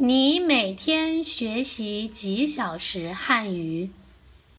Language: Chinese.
你每天学习几小时汉语？